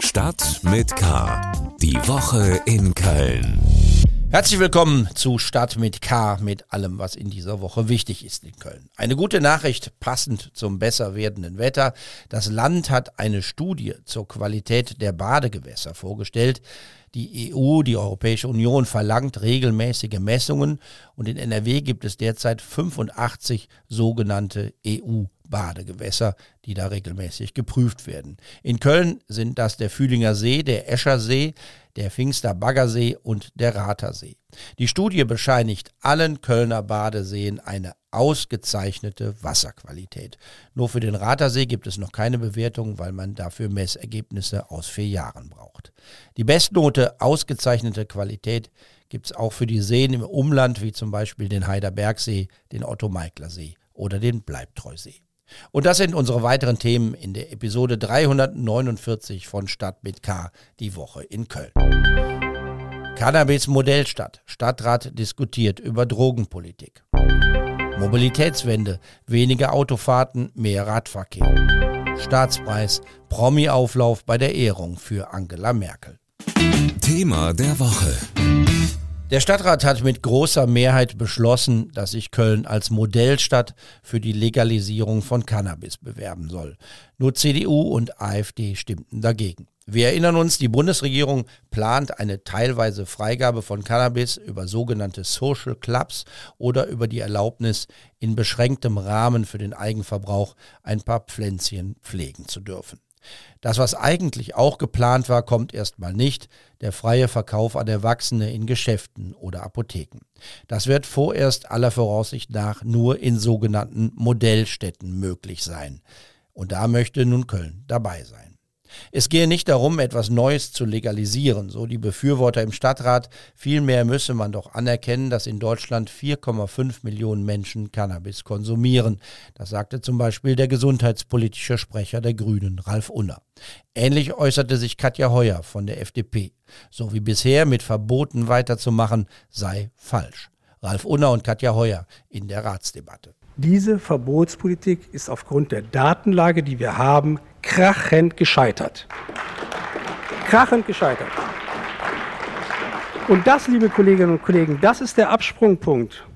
Stadt mit K. Die Woche in Köln. Herzlich willkommen zu Stadt mit K, mit allem, was in dieser Woche wichtig ist in Köln. Eine gute Nachricht passend zum besser werdenden Wetter. Das Land hat eine Studie zur Qualität der Badegewässer vorgestellt. Die EU, die Europäische Union, verlangt regelmäßige Messungen und in NRW gibt es derzeit 85 sogenannte EU Badegewässer, die da regelmäßig geprüft werden. In Köln sind das der Fühlinger See, der Escher See, der Pfingster Baggersee und der Ratersee. Die Studie bescheinigt allen Kölner Badeseen eine ausgezeichnete Wasserqualität. Nur für den Ratersee gibt es noch keine Bewertung, weil man dafür Messergebnisse aus vier Jahren braucht. Die Bestnote ausgezeichnete Qualität gibt es auch für die Seen im Umland, wie zum Beispiel den Heiderbergsee, den Otto-Meikler-See oder den Bleibtreusee. Und das sind unsere weiteren Themen in der Episode 349 von Stadt mit K, die Woche in Köln. Cannabis Modellstadt. Stadtrat diskutiert über Drogenpolitik. Mobilitätswende. Weniger Autofahrten, mehr Radverkehr. Staatspreis. Promi-Auflauf bei der Ehrung für Angela Merkel. Thema der Woche. Der Stadtrat hat mit großer Mehrheit beschlossen, dass sich Köln als Modellstadt für die Legalisierung von Cannabis bewerben soll. Nur CDU und AfD stimmten dagegen. Wir erinnern uns, die Bundesregierung plant eine teilweise Freigabe von Cannabis über sogenannte Social Clubs oder über die Erlaubnis, in beschränktem Rahmen für den Eigenverbrauch ein paar Pflänzchen pflegen zu dürfen. Das, was eigentlich auch geplant war, kommt erstmal nicht, der freie Verkauf an Erwachsene in Geschäften oder Apotheken. Das wird vorerst aller Voraussicht nach nur in sogenannten Modellstädten möglich sein. Und da möchte nun Köln dabei sein. Es gehe nicht darum, etwas Neues zu legalisieren, so die Befürworter im Stadtrat. Vielmehr müsse man doch anerkennen, dass in Deutschland 4,5 Millionen Menschen Cannabis konsumieren. Das sagte zum Beispiel der gesundheitspolitische Sprecher der Grünen, Ralf Unner. Ähnlich äußerte sich Katja Heuer von der FDP. So wie bisher mit Verboten weiterzumachen, sei falsch. Ralf Unner und Katja Heuer in der Ratsdebatte. Diese Verbotspolitik ist aufgrund der Datenlage, die wir haben, krachend gescheitert. Krachend gescheitert. Und das, liebe Kolleginnen und Kollegen, das ist der Absprungpunkt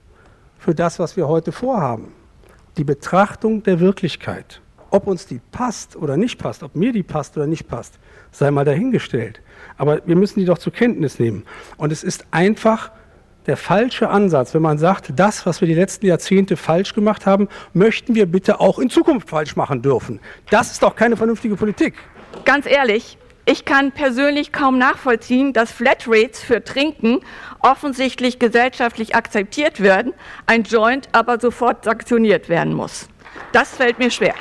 für das, was wir heute vorhaben. Die Betrachtung der Wirklichkeit. Ob uns die passt oder nicht passt, ob mir die passt oder nicht passt, sei mal dahingestellt. Aber wir müssen die doch zur Kenntnis nehmen. Und es ist einfach der falsche Ansatz, wenn man sagt, das, was wir die letzten Jahrzehnte falsch gemacht haben, möchten wir bitte auch in Zukunft falsch machen dürfen. Das ist doch keine vernünftige Politik. Ganz ehrlich, ich kann persönlich kaum nachvollziehen, dass Flatrates für Trinken offensichtlich gesellschaftlich akzeptiert werden, ein Joint aber sofort sanktioniert werden muss. Das fällt mir schwer.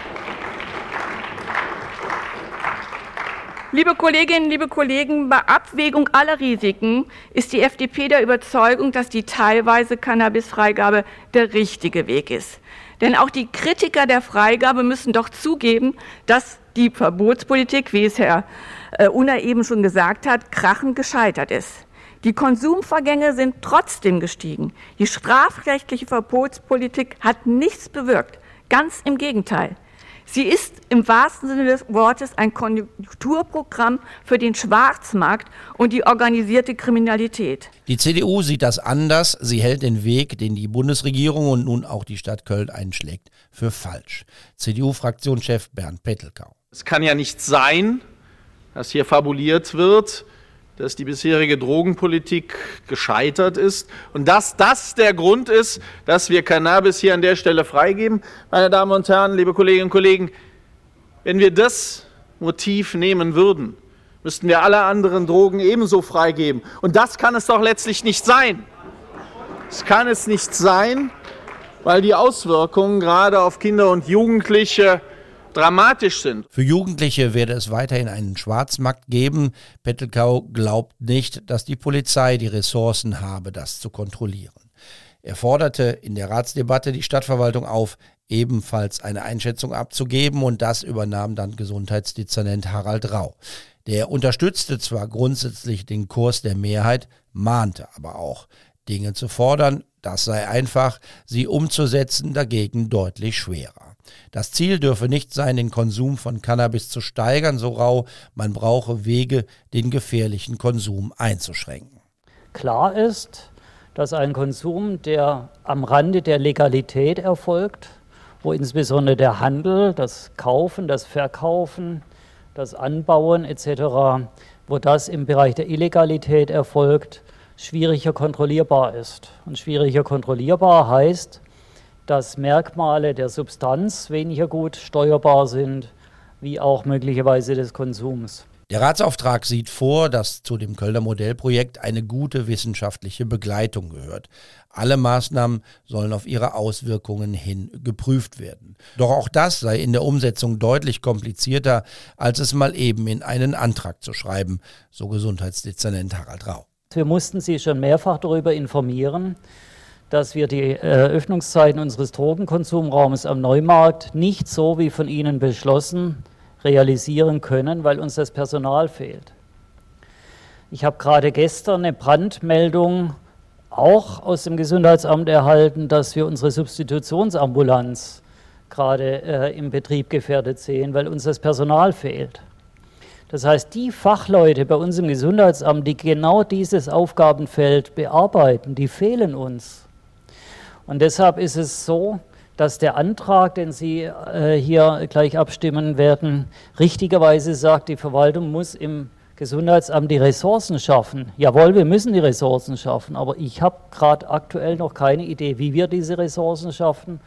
Liebe Kolleginnen, liebe Kollegen, bei Abwägung aller Risiken ist die FDP der Überzeugung, dass die teilweise Cannabisfreigabe der richtige Weg ist. Denn auch die Kritiker der Freigabe müssen doch zugeben, dass die Verbotspolitik, wie es Herr äh, Unner eben schon gesagt hat, krachend gescheitert ist. Die Konsumvergänge sind trotzdem gestiegen. Die strafrechtliche Verbotspolitik hat nichts bewirkt. Ganz im Gegenteil. Sie ist im wahrsten Sinne des Wortes ein Konjunkturprogramm für den Schwarzmarkt und die organisierte Kriminalität. Die CDU sieht das anders. Sie hält den Weg, den die Bundesregierung und nun auch die Stadt Köln einschlägt, für falsch. CDU-Fraktionschef Bernd Pettelkau. Es kann ja nicht sein, dass hier fabuliert wird, dass die bisherige Drogenpolitik gescheitert ist und dass das der Grund ist, dass wir Cannabis hier an der Stelle freigeben. Meine Damen und Herren, liebe Kolleginnen und Kollegen, wenn wir das Motiv nehmen würden, müssten wir alle anderen Drogen ebenso freigeben. Und das kann es doch letztlich nicht sein. Es kann es nicht sein, weil die Auswirkungen gerade auf Kinder und Jugendliche dramatisch sind. Für Jugendliche werde es weiterhin einen Schwarzmarkt geben. Pettelkau glaubt nicht, dass die Polizei die Ressourcen habe, das zu kontrollieren. Er forderte in der Ratsdebatte die Stadtverwaltung auf, ebenfalls eine Einschätzung abzugeben und das übernahm dann Gesundheitsdezernent Harald Rau. Der unterstützte zwar grundsätzlich den Kurs der Mehrheit, mahnte aber auch, Dinge zu fordern, das sei einfach, sie umzusetzen dagegen deutlich schwerer. Das Ziel dürfe nicht sein, den Konsum von Cannabis zu steigern, so rau, man brauche Wege, den gefährlichen Konsum einzuschränken. Klar ist, dass ein Konsum, der am Rande der Legalität erfolgt, wo insbesondere der Handel, das Kaufen, das Verkaufen, das Anbauen etc., wo das im Bereich der Illegalität erfolgt, schwieriger kontrollierbar ist. Und schwieriger kontrollierbar heißt, dass Merkmale der Substanz weniger gut steuerbar sind, wie auch möglicherweise des Konsums. Der Ratsauftrag sieht vor, dass zu dem Kölner Modellprojekt eine gute wissenschaftliche Begleitung gehört. Alle Maßnahmen sollen auf ihre Auswirkungen hin geprüft werden. Doch auch das sei in der Umsetzung deutlich komplizierter, als es mal eben in einen Antrag zu schreiben, so Gesundheitsdezernent Harald Rau. Wir mussten Sie schon mehrfach darüber informieren, dass wir die Eröffnungszeiten unseres Drogenkonsumraumes am Neumarkt nicht so wie von Ihnen beschlossen realisieren können, weil uns das Personal fehlt. Ich habe gerade gestern eine Brandmeldung auch aus dem Gesundheitsamt erhalten, dass wir unsere Substitutionsambulanz gerade äh, im Betrieb gefährdet sehen, weil uns das Personal fehlt. Das heißt, die Fachleute bei uns im Gesundheitsamt, die genau dieses Aufgabenfeld bearbeiten, die fehlen uns. Und deshalb ist es so, dass der Antrag, den Sie äh, hier gleich abstimmen werden, richtigerweise sagt, die Verwaltung muss im Gesundheitsamt die Ressourcen schaffen. Jawohl, wir müssen die Ressourcen schaffen, aber ich habe gerade aktuell noch keine Idee, wie wir diese Ressourcen schaffen.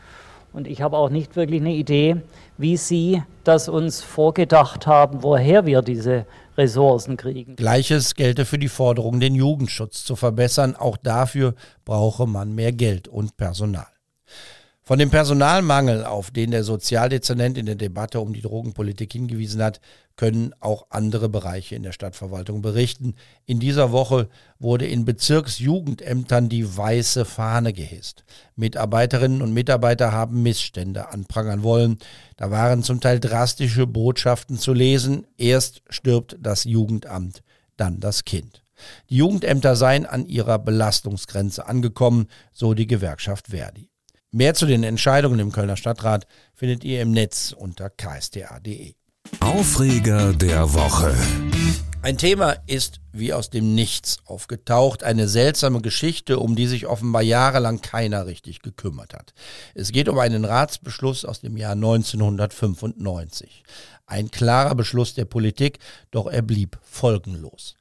Und ich habe auch nicht wirklich eine Idee, wie Sie das uns vorgedacht haben, woher wir diese Ressourcen kriegen. Gleiches gelte für die Forderung, den Jugendschutz zu verbessern. Auch dafür brauche man mehr Geld und Personal. Von dem Personalmangel, auf den der Sozialdezernent in der Debatte um die Drogenpolitik hingewiesen hat, können auch andere Bereiche in der Stadtverwaltung berichten. In dieser Woche wurde in Bezirksjugendämtern die weiße Fahne gehisst. Mitarbeiterinnen und Mitarbeiter haben Missstände anprangern wollen. Da waren zum Teil drastische Botschaften zu lesen. Erst stirbt das Jugendamt, dann das Kind. Die Jugendämter seien an ihrer Belastungsgrenze angekommen, so die Gewerkschaft Verdi. Mehr zu den Entscheidungen im Kölner Stadtrat findet ihr im Netz unter ksta.de. Aufreger der Woche. Ein Thema ist wie aus dem Nichts aufgetaucht, eine seltsame Geschichte, um die sich offenbar jahrelang keiner richtig gekümmert hat. Es geht um einen Ratsbeschluss aus dem Jahr 1995. Ein klarer Beschluss der Politik, doch er blieb folgenlos.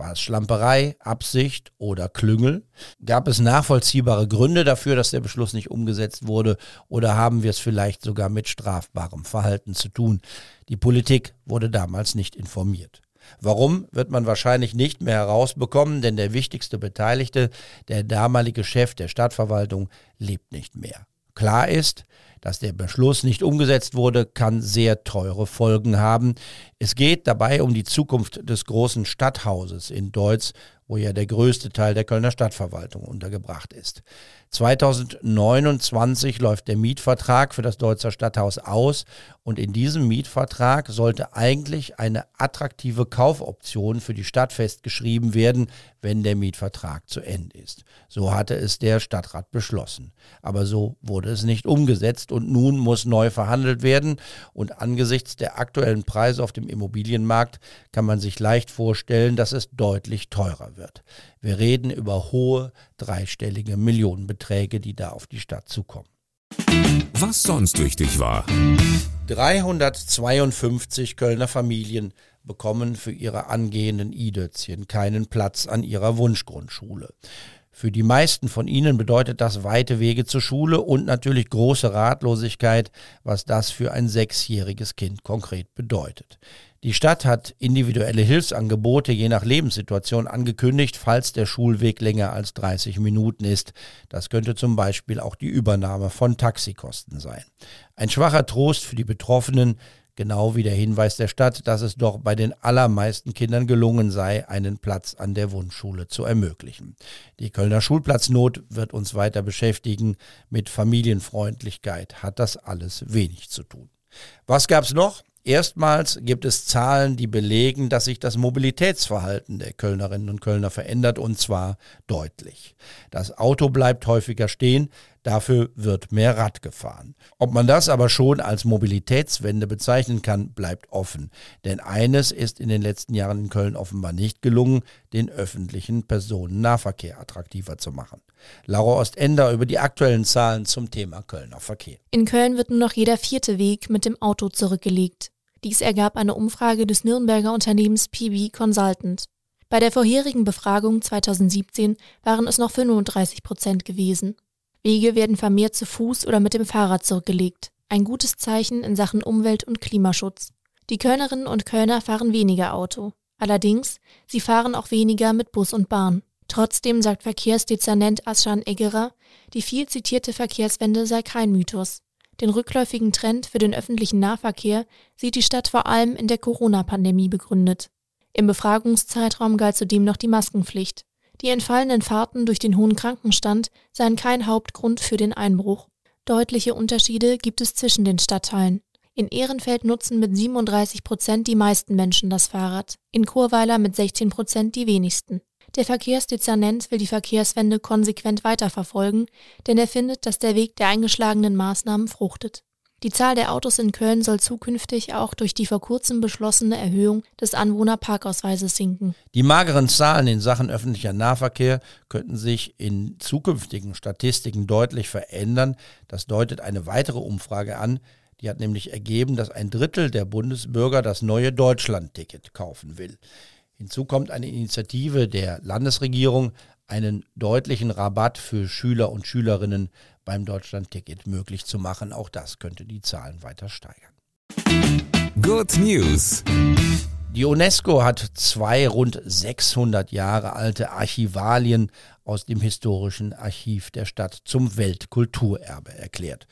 War es Schlamperei, Absicht oder Klüngel? Gab es nachvollziehbare Gründe dafür, dass der Beschluss nicht umgesetzt wurde? Oder haben wir es vielleicht sogar mit strafbarem Verhalten zu tun? Die Politik wurde damals nicht informiert. Warum, wird man wahrscheinlich nicht mehr herausbekommen, denn der wichtigste Beteiligte, der damalige Chef der Stadtverwaltung, lebt nicht mehr. Klar ist, dass der Beschluss nicht umgesetzt wurde, kann sehr teure Folgen haben. Es geht dabei um die Zukunft des großen Stadthauses in Deutz, wo ja der größte Teil der Kölner Stadtverwaltung untergebracht ist. 2029 läuft der Mietvertrag für das Deutzer Stadthaus aus und in diesem Mietvertrag sollte eigentlich eine attraktive Kaufoption für die Stadt festgeschrieben werden, wenn der Mietvertrag zu Ende ist. So hatte es der Stadtrat beschlossen. Aber so wurde es nicht umgesetzt und nun muss neu verhandelt werden und angesichts der aktuellen Preise auf dem Immobilienmarkt kann man sich leicht vorstellen, dass es deutlich teurer wird. Wir reden über hohe dreistellige Millionenbeträge, die da auf die Stadt zukommen. Was sonst wichtig war. 352 Kölner Familien bekommen für ihre angehenden Idötzchen keinen Platz an ihrer Wunschgrundschule. Für die meisten von ihnen bedeutet das weite Wege zur Schule und natürlich große Ratlosigkeit, was das für ein sechsjähriges Kind konkret bedeutet. Die Stadt hat individuelle Hilfsangebote je nach Lebenssituation angekündigt, falls der Schulweg länger als 30 Minuten ist. Das könnte zum Beispiel auch die Übernahme von Taxikosten sein. Ein schwacher Trost für die Betroffenen, genau wie der Hinweis der Stadt, dass es doch bei den allermeisten Kindern gelungen sei, einen Platz an der Wunschschule zu ermöglichen. Die Kölner Schulplatznot wird uns weiter beschäftigen. Mit Familienfreundlichkeit hat das alles wenig zu tun. Was gab's noch? Erstmals gibt es Zahlen, die belegen, dass sich das Mobilitätsverhalten der Kölnerinnen und Kölner verändert und zwar deutlich. Das Auto bleibt häufiger stehen, Dafür wird mehr Rad gefahren. Ob man das aber schon als Mobilitätswende bezeichnen kann, bleibt offen. Denn eines ist in den letzten Jahren in Köln offenbar nicht gelungen, den öffentlichen Personennahverkehr attraktiver zu machen. Laura Ostender über die aktuellen Zahlen zum Thema Kölner Verkehr. In Köln wird nur noch jeder vierte Weg mit dem Auto zurückgelegt. Dies ergab eine Umfrage des Nürnberger Unternehmens PB Consultant. Bei der vorherigen Befragung 2017 waren es noch 35 Prozent gewesen. Wege werden vermehrt zu Fuß oder mit dem Fahrrad zurückgelegt. Ein gutes Zeichen in Sachen Umwelt- und Klimaschutz. Die Kölnerinnen und Kölner fahren weniger Auto. Allerdings, sie fahren auch weniger mit Bus und Bahn. Trotzdem sagt Verkehrsdezernent Aschan Eggerer, die viel zitierte Verkehrswende sei kein Mythos. Den rückläufigen Trend für den öffentlichen Nahverkehr sieht die Stadt vor allem in der Corona-Pandemie begründet. Im Befragungszeitraum galt zudem noch die Maskenpflicht. Die entfallenen Fahrten durch den hohen Krankenstand seien kein Hauptgrund für den Einbruch. Deutliche Unterschiede gibt es zwischen den Stadtteilen. In Ehrenfeld nutzen mit 37 Prozent die meisten Menschen das Fahrrad, in Churweiler mit 16 Prozent die wenigsten. Der Verkehrsdezernent will die Verkehrswende konsequent weiterverfolgen, denn er findet, dass der Weg der eingeschlagenen Maßnahmen fruchtet. Die Zahl der Autos in Köln soll zukünftig auch durch die vor kurzem beschlossene Erhöhung des Anwohnerparkausweises sinken. Die mageren Zahlen in Sachen öffentlicher Nahverkehr könnten sich in zukünftigen Statistiken deutlich verändern. Das deutet eine weitere Umfrage an. Die hat nämlich ergeben, dass ein Drittel der Bundesbürger das neue Deutschland-Ticket kaufen will. Hinzu kommt eine Initiative der Landesregierung, einen deutlichen Rabatt für Schüler und Schülerinnen beim Deutschland-Ticket möglich zu machen. Auch das könnte die Zahlen weiter steigern. Good News. Die UNESCO hat zwei rund 600 Jahre alte Archivalien aus dem historischen Archiv der Stadt zum Weltkulturerbe erklärt.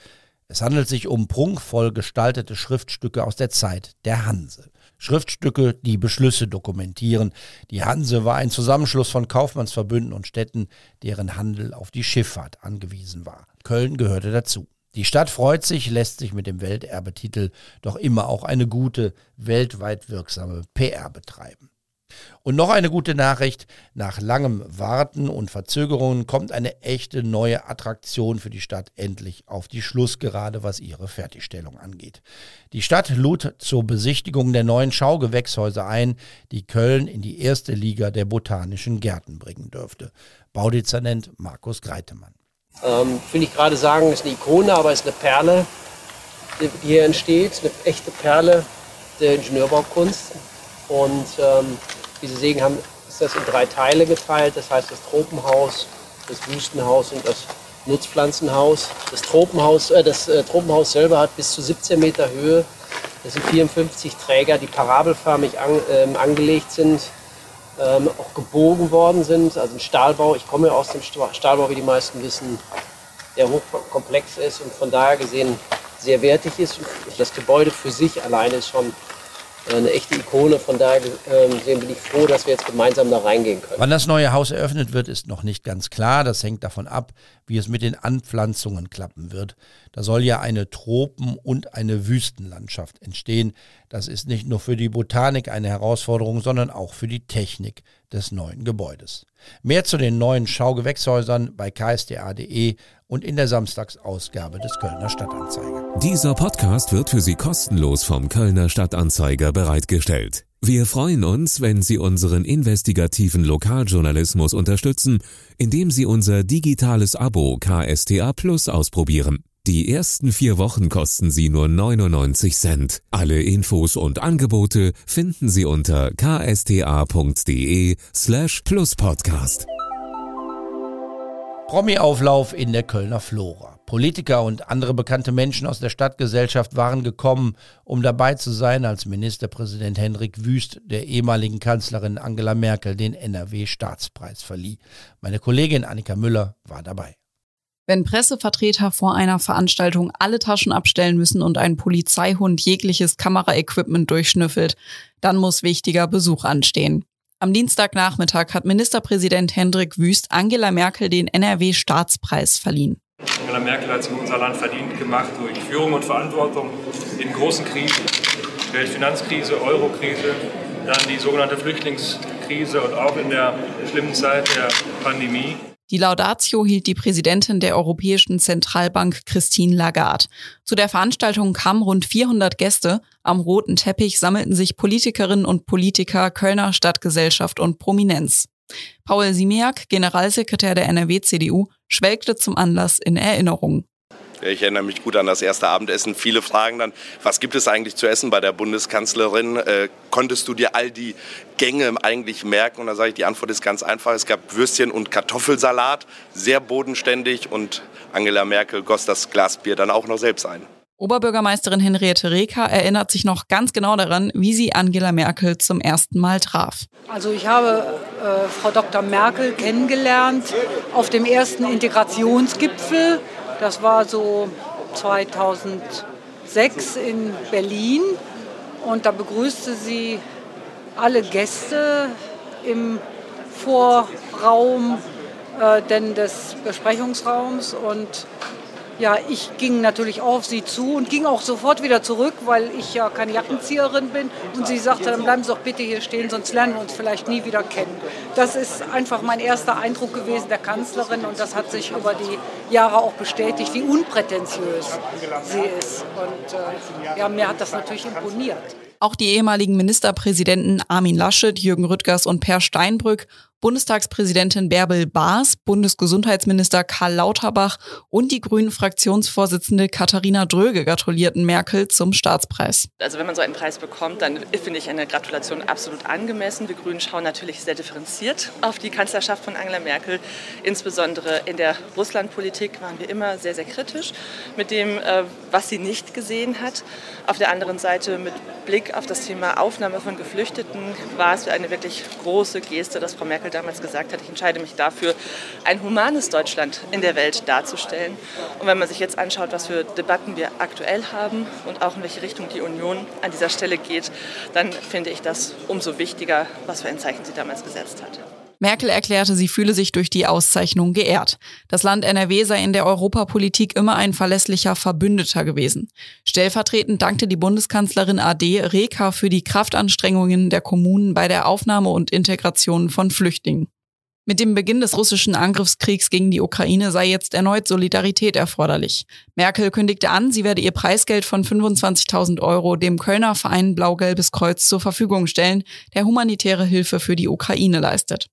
Es handelt sich um prunkvoll gestaltete Schriftstücke aus der Zeit der Hanse. Schriftstücke, die Beschlüsse dokumentieren. Die Hanse war ein Zusammenschluss von Kaufmannsverbünden und Städten, deren Handel auf die Schifffahrt angewiesen war. Köln gehörte dazu. Die Stadt freut sich, lässt sich mit dem Welterbetitel doch immer auch eine gute, weltweit wirksame PR betreiben. Und noch eine gute Nachricht. Nach langem Warten und Verzögerungen kommt eine echte neue Attraktion für die Stadt endlich auf die Schlussgerade, was ihre Fertigstellung angeht. Die Stadt lud zur Besichtigung der neuen Schaugewächshäuser ein, die Köln in die erste Liga der botanischen Gärten bringen dürfte. Baudezernent Markus Greitemann. Ähm, Finde ich gerade sagen, ist eine Ikone, aber ist eine Perle, die hier entsteht, eine echte Perle der Ingenieurbaukunst. Und ähm, wie Sie sehen, haben, ist das in drei Teile geteilt. Das heißt das Tropenhaus, das Wüstenhaus und das Nutzpflanzenhaus. Das Tropenhaus, äh, das äh, Tropenhaus selber hat bis zu 17 Meter Höhe. Das sind 54 Träger, die parabelförmig an, ähm, angelegt sind, ähm, auch gebogen worden sind. Also ein Stahlbau. Ich komme ja aus dem Stahlbau, wie die meisten wissen, der hochkomplex ist und von daher gesehen sehr wertig ist. Das Gebäude für sich alleine ist schon eine echte Ikone. Von daher ähm, bin ich froh, dass wir jetzt gemeinsam da reingehen können. Wann das neue Haus eröffnet wird, ist noch nicht ganz klar. Das hängt davon ab, wie es mit den Anpflanzungen klappen wird. Da soll ja eine Tropen- und eine Wüstenlandschaft entstehen. Das ist nicht nur für die Botanik eine Herausforderung, sondern auch für die Technik des neuen Gebäudes. Mehr zu den neuen Schaugewächshäusern bei ksda.de und in der Samstagsausgabe des Kölner Stadtanzeiger. Dieser Podcast wird für Sie kostenlos vom Kölner Stadtanzeiger bereitgestellt. Wir freuen uns, wenn Sie unseren investigativen Lokaljournalismus unterstützen, indem Sie unser digitales Abo KSTA Plus ausprobieren. Die ersten vier Wochen kosten Sie nur 99 Cent. Alle Infos und Angebote finden Sie unter ksta.de slash pluspodcast. Promi-Auflauf in der Kölner Flora. Politiker und andere bekannte Menschen aus der Stadtgesellschaft waren gekommen, um dabei zu sein, als Ministerpräsident Henrik Wüst der ehemaligen Kanzlerin Angela Merkel den NRW-Staatspreis verlieh. Meine Kollegin Annika Müller war dabei. Wenn Pressevertreter vor einer Veranstaltung alle Taschen abstellen müssen und ein Polizeihund jegliches Kameraequipment durchschnüffelt, dann muss wichtiger Besuch anstehen. Am Dienstagnachmittag hat Ministerpräsident Hendrik Wüst Angela Merkel den NRW-Staatspreis verliehen. Angela Merkel hat sich unser Land verdient gemacht durch Führung und Verantwortung in großen Krisen. Weltfinanzkrise, Eurokrise, dann die sogenannte Flüchtlingskrise und auch in der schlimmen Zeit der Pandemie. Die Laudatio hielt die Präsidentin der Europäischen Zentralbank Christine Lagarde. Zu der Veranstaltung kamen rund 400 Gäste. Am roten Teppich sammelten sich Politikerinnen und Politiker Kölner Stadtgesellschaft und Prominenz. Paul Simiak, Generalsekretär der NRW-CDU, schwelgte zum Anlass in Erinnerung. Ich erinnere mich gut an das erste Abendessen. Viele fragen dann, was gibt es eigentlich zu essen bei der Bundeskanzlerin? Äh, konntest du dir all die Gänge eigentlich merken? Und da sage ich, die Antwort ist ganz einfach. Es gab Würstchen und Kartoffelsalat, sehr bodenständig. Und Angela Merkel goss das Glas Bier dann auch noch selbst ein. Oberbürgermeisterin Henriette Reker erinnert sich noch ganz genau daran, wie sie Angela Merkel zum ersten Mal traf. Also ich habe äh, Frau Dr. Merkel kennengelernt auf dem ersten Integrationsgipfel das war so 2006 in Berlin. Und da begrüßte sie alle Gäste im Vorraum äh, denn des Besprechungsraums. Und ja, ich ging natürlich auf sie zu und ging auch sofort wieder zurück, weil ich ja keine Jackenzieherin bin. Und sie sagte, dann bleiben Sie doch bitte hier stehen, sonst lernen wir uns vielleicht nie wieder kennen. Das ist einfach mein erster Eindruck gewesen der Kanzlerin und das hat sich über die Jahre auch bestätigt, wie unprätentiös sie ist. Und äh, ja, mir hat das natürlich imponiert. Auch die ehemaligen Ministerpräsidenten Armin Laschet, Jürgen Rüttgers und Per Steinbrück Bundestagspräsidentin Bärbel Baas, Bundesgesundheitsminister Karl Lauterbach und die grünen Fraktionsvorsitzende Katharina Dröge gratulierten Merkel zum Staatspreis. Also wenn man so einen Preis bekommt, dann finde ich eine Gratulation absolut angemessen. Wir Grünen schauen natürlich sehr differenziert auf die Kanzlerschaft von Angela Merkel. Insbesondere in der Russlandpolitik waren wir immer sehr, sehr kritisch mit dem, äh, was sie nicht gesehen hat. Auf der anderen Seite mit Blick auf das Thema Aufnahme von Geflüchteten war es eine wirklich große Geste, dass Frau Merkel Merkel damals gesagt hat, ich entscheide mich dafür, ein humanes Deutschland in der Welt darzustellen. Und wenn man sich jetzt anschaut, was für Debatten wir aktuell haben und auch in welche Richtung die Union an dieser Stelle geht, dann finde ich das umso wichtiger, was für ein Zeichen sie damals gesetzt hat. Merkel erklärte, sie fühle sich durch die Auszeichnung geehrt. Das Land NRW sei in der Europapolitik immer ein verlässlicher Verbündeter gewesen. Stellvertretend dankte die Bundeskanzlerin AD Reka für die Kraftanstrengungen der Kommunen bei der Aufnahme und Integration von Flüchtlingen. Mit dem Beginn des russischen Angriffskriegs gegen die Ukraine sei jetzt erneut Solidarität erforderlich. Merkel kündigte an, sie werde ihr Preisgeld von 25.000 Euro dem Kölner Verein Blau-Gelbes Kreuz zur Verfügung stellen, der humanitäre Hilfe für die Ukraine leistet.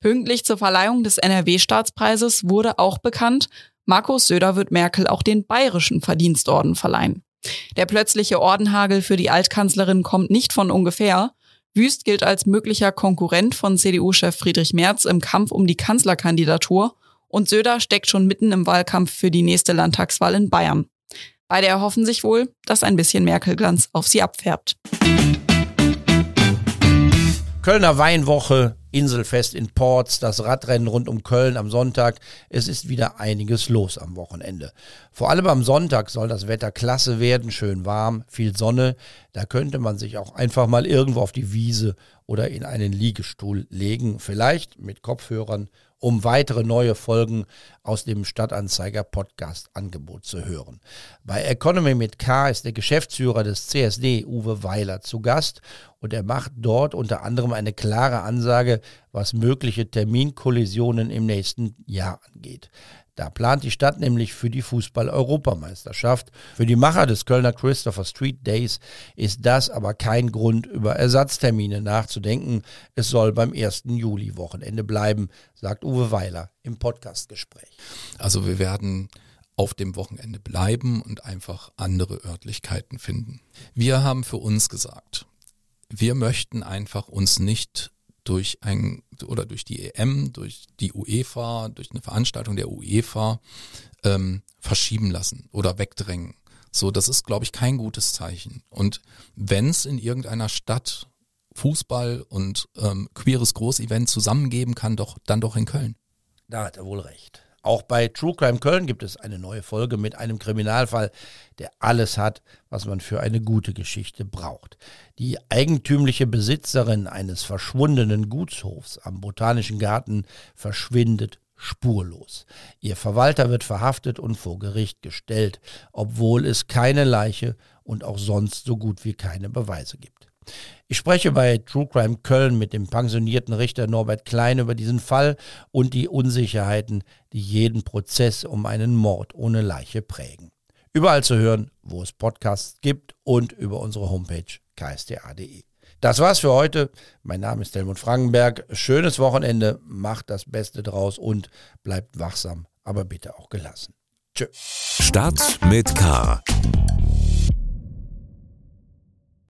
Pünktlich zur Verleihung des NRW-Staatspreises wurde auch bekannt, Markus Söder wird Merkel auch den bayerischen Verdienstorden verleihen. Der plötzliche Ordenhagel für die Altkanzlerin kommt nicht von ungefähr. Wüst gilt als möglicher Konkurrent von CDU-Chef Friedrich Merz im Kampf um die Kanzlerkandidatur und Söder steckt schon mitten im Wahlkampf für die nächste Landtagswahl in Bayern. Beide erhoffen sich wohl, dass ein bisschen Merkelglanz auf sie abfärbt. Kölner Weinwoche Inselfest in Ports, das Radrennen rund um Köln am Sonntag. Es ist wieder einiges los am Wochenende. Vor allem am Sonntag soll das Wetter klasse werden, schön warm, viel Sonne. Da könnte man sich auch einfach mal irgendwo auf die Wiese oder in einen Liegestuhl legen, vielleicht mit Kopfhörern um weitere neue Folgen aus dem Stadtanzeiger Podcast Angebot zu hören. Bei Economy mit K ist der Geschäftsführer des CSD Uwe Weiler zu Gast und er macht dort unter anderem eine klare Ansage, was mögliche Terminkollisionen im nächsten Jahr angeht. Da plant die Stadt nämlich für die Fußball-Europameisterschaft. Für die Macher des Kölner Christopher Street Days ist das aber kein Grund, über Ersatztermine nachzudenken. Es soll beim 1. Juli-Wochenende bleiben, sagt Uwe Weiler im Podcastgespräch. Also wir werden auf dem Wochenende bleiben und einfach andere Örtlichkeiten finden. Wir haben für uns gesagt, wir möchten einfach uns nicht durch ein oder durch die EM, durch die UEFA, durch eine Veranstaltung der UEFA ähm, verschieben lassen oder wegdrängen. So, das ist, glaube ich, kein gutes Zeichen. Und wenn es in irgendeiner Stadt Fußball und ähm, queeres Großevent zusammengeben kann, doch dann doch in Köln. Da hat er wohl recht. Auch bei True Crime Köln gibt es eine neue Folge mit einem Kriminalfall, der alles hat, was man für eine gute Geschichte braucht. Die eigentümliche Besitzerin eines verschwundenen Gutshofs am Botanischen Garten verschwindet spurlos. Ihr Verwalter wird verhaftet und vor Gericht gestellt, obwohl es keine Leiche und auch sonst so gut wie keine Beweise gibt. Ich spreche bei True Crime Köln mit dem pensionierten Richter Norbert Klein über diesen Fall und die Unsicherheiten, die jeden Prozess um einen Mord ohne Leiche prägen. Überall zu hören, wo es Podcasts gibt und über unsere Homepage ksta.de. Das war's für heute. Mein Name ist Helmut Frankenberg. Schönes Wochenende, macht das Beste draus und bleibt wachsam, aber bitte auch gelassen. Tschö. Start mit K